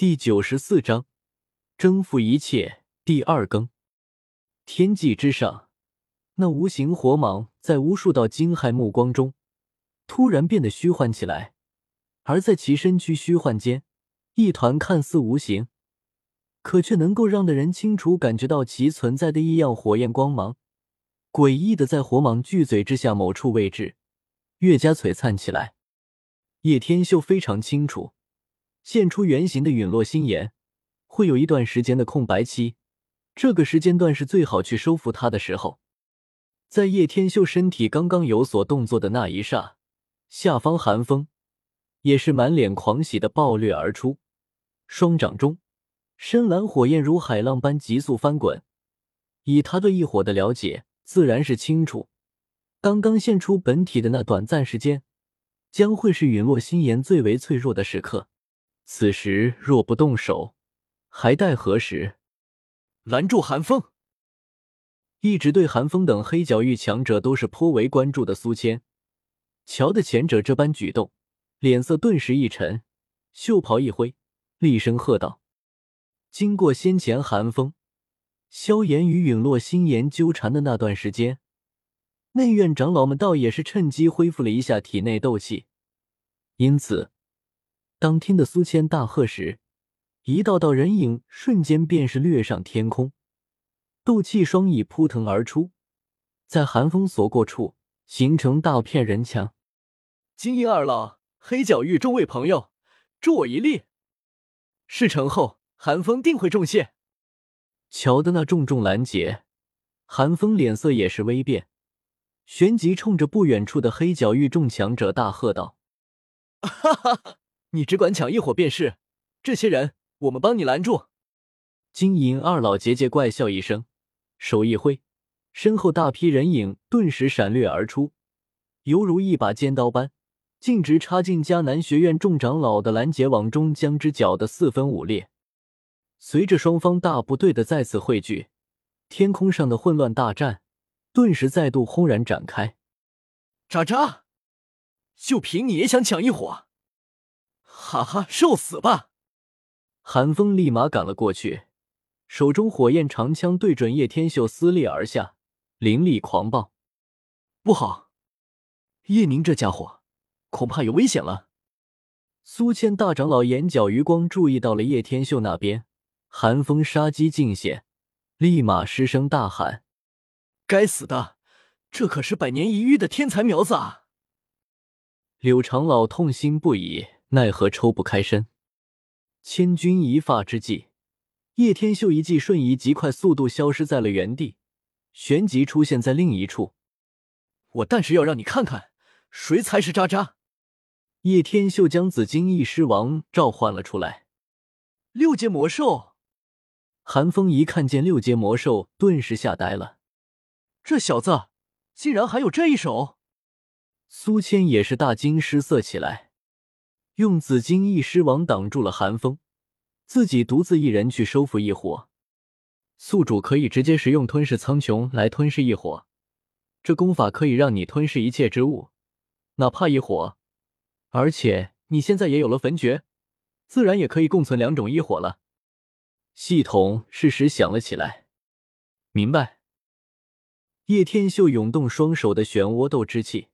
第九十四章征服一切第二更。天际之上，那无形火蟒在无数道惊骇目光中，突然变得虚幻起来。而在其身躯虚幻间，一团看似无形，可却能够让的人清楚感觉到其存在的异样火焰光芒，诡异的在火蟒巨嘴之下某处位置，越加璀璨起来。叶天秀非常清楚。现出原形的陨落心炎会有一段时间的空白期，这个时间段是最好去收服它的时候。在叶天秀身体刚刚有所动作的那一刹，下方寒风也是满脸狂喜的暴掠而出，双掌中深蓝火焰如海浪般急速翻滚。以他对异火的了解，自然是清楚，刚刚现出本体的那短暂时间，将会是陨落心炎最为脆弱的时刻。此时若不动手，还待何时？拦住寒风！一直对寒风等黑角域强者都是颇为关注的苏谦，瞧得前者这般举动，脸色顿时一沉，袖袍一挥，厉声喝道：“经过先前寒风、萧炎与陨落心炎纠缠的那段时间，内院长老们倒也是趁机恢复了一下体内斗气，因此。”当听得苏谦大喝时，一道道人影瞬间便是掠上天空，斗气双翼扑腾而出，在寒风所过处形成大片人墙。金银二老、黑角域众位朋友，助我一力！事成后，寒风定会重谢。瞧的那重重拦截，寒风脸色也是微变，旋即冲着不远处的黑角域众强者大喝道：“哈哈哈！”你只管抢一伙便是，这些人我们帮你拦住。金银二老桀桀怪笑一声，手一挥，身后大批人影顿时闪掠而出，犹如一把尖刀般，径直插进迦南学院众长老的拦截网中，将之搅得四分五裂。随着双方大部队的再次汇聚，天空上的混乱大战顿时再度轰然展开。渣渣，就凭你也想抢一伙？哈哈，受死吧！寒风立马赶了过去，手中火焰长枪对准叶天秀撕裂而下，灵力狂暴。不好，叶宁这家伙恐怕有危险了。苏谦大长老眼角余光注意到了叶天秀那边，寒风杀机尽显，立马失声大喊：“该死的，这可是百年一遇的天才苗子啊！”柳长老痛心不已。奈何抽不开身，千钧一发之际，叶天秀一记瞬移，极快速度消失在了原地，旋即出现在另一处。我但是要让你看看，谁才是渣渣！叶天秀将紫金翼狮王召唤了出来。六阶魔兽，寒风一看见六阶魔兽，顿时吓呆了。这小子竟然还有这一手！苏谦也是大惊失色起来。用紫金翼狮王挡住了寒风，自己独自一人去收服异火。宿主可以直接使用吞噬苍穹来吞噬异火，这功法可以让你吞噬一切之物，哪怕异火。而且你现在也有了焚诀，自然也可以共存两种异火了。系统适时响了起来。明白。叶天秀涌动双手的漩涡斗之气，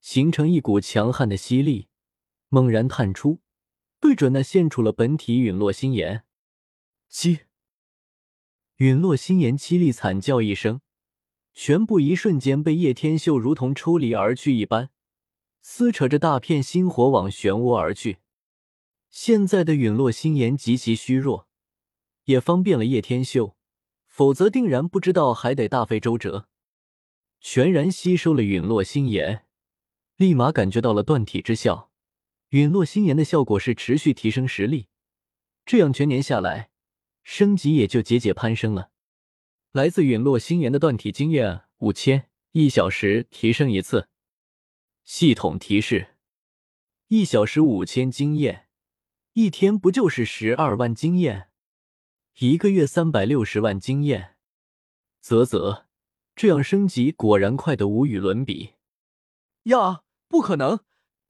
形成一股强悍的吸力。猛然探出，对准那现出了本体陨落心炎。七，陨落心炎凄厉惨叫一声，全部一瞬间被叶天秀如同抽离而去一般，撕扯着大片心火往漩涡而去。现在的陨落心炎极其虚弱，也方便了叶天秀，否则定然不知道还得大费周折。全然吸收了陨落心炎，立马感觉到了断体之效。陨落心炎的效果是持续提升实力，这样全年下来，升级也就节节攀升了。来自陨落心炎的断体经验五千，一小时提升一次。系统提示：一小时五千经验，一天不就是十二万经验？一个月三百六十万经验。啧啧，这样升级果然快得无与伦比。呀，不可能！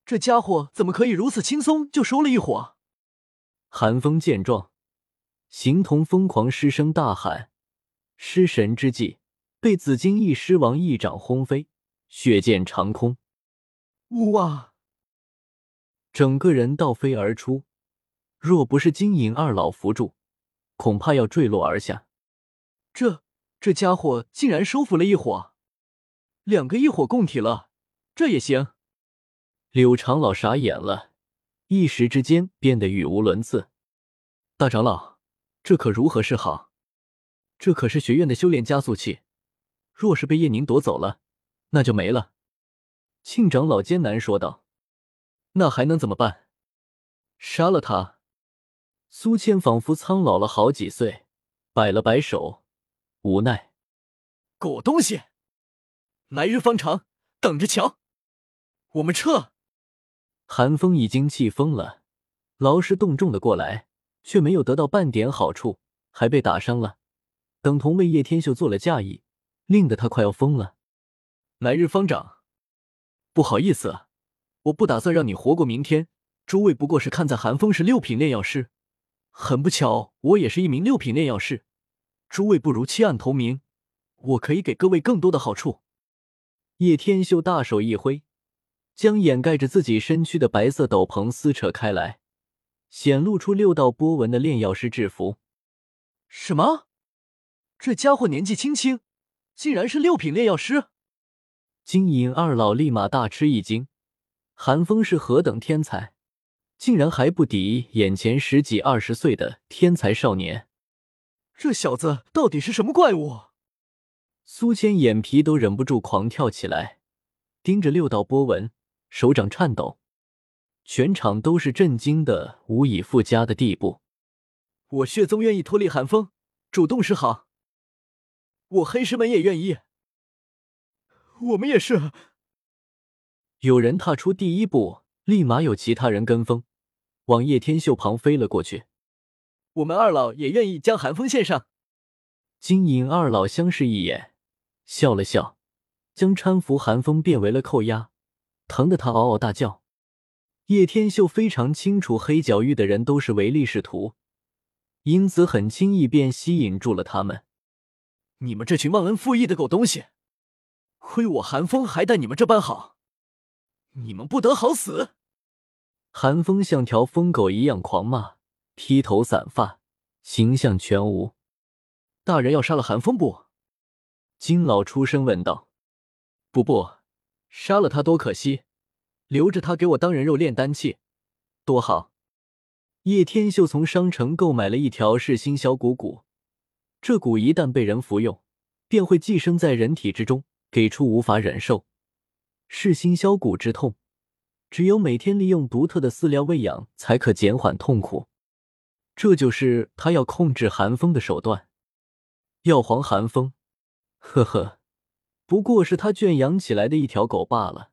这家伙怎么可以如此轻松就收了一伙？寒风见状，形同疯狂，失声大喊，失神之际，被紫金翼狮王一掌轰飞，血溅长空。哇！整个人倒飞而出，若不是金银二老扶住，恐怕要坠落而下。这这家伙竟然收服了一伙，两个一伙共体了，这也行？柳长老傻眼了，一时之间变得语无伦次。大长老，这可如何是好？这可是学院的修炼加速器，若是被叶宁夺走了，那就没了。庆长老艰难说道。那还能怎么办？杀了他！苏谦仿佛苍老了好几岁，摆了摆手，无奈。狗东西，来日方长，等着瞧！我们撤！韩风已经气疯了，劳师动众的过来，却没有得到半点好处，还被打伤了，等同为叶天秀做了嫁衣，令得他快要疯了。来日方长，不好意思。我不打算让你活过明天。诸位不过是看在寒风是六品炼药师，很不巧，我也是一名六品炼药师。诸位不如弃暗投明，我可以给各位更多的好处。叶天秀大手一挥，将掩盖着自己身躯的白色斗篷撕扯开来，显露出六道波纹的炼药师制服。什么？这家伙年纪轻轻，竟然是六品炼药师！金银二老立马大吃一惊。韩风是何等天才，竟然还不敌眼前十几二十岁的天才少年？这小子到底是什么怪物？苏谦眼皮都忍不住狂跳起来，盯着六道波纹，手掌颤抖，全场都是震惊的无以复加的地步。我血宗愿意脱离寒风，主动示好。我黑石门也愿意。我们也是。有人踏出第一步，立马有其他人跟风，往叶天秀旁飞了过去。我们二老也愿意将寒风献上。金银二老相视一眼，笑了笑，将搀扶寒风变为了扣押，疼得他嗷嗷大叫。叶天秀非常清楚黑角域的人都是唯利是图，因此很轻易便吸引住了他们。你们这群忘恩负义的狗东西，亏我寒风还待你们这般好。你们不得好死！寒风像条疯狗一样狂骂，披头散发，形象全无。大人要杀了寒风不？金老出声问道。不不，杀了他多可惜，留着他给我当人肉炼丹器，多好。叶天秀从商城购买了一条噬心小骨骨，这骨一旦被人服用，便会寄生在人体之中，给出无法忍受。噬心消骨之痛，只有每天利用独特的饲料喂养才可减缓痛苦。这就是他要控制寒风的手段。药皇寒风，呵呵，不过是他圈养起来的一条狗罢了。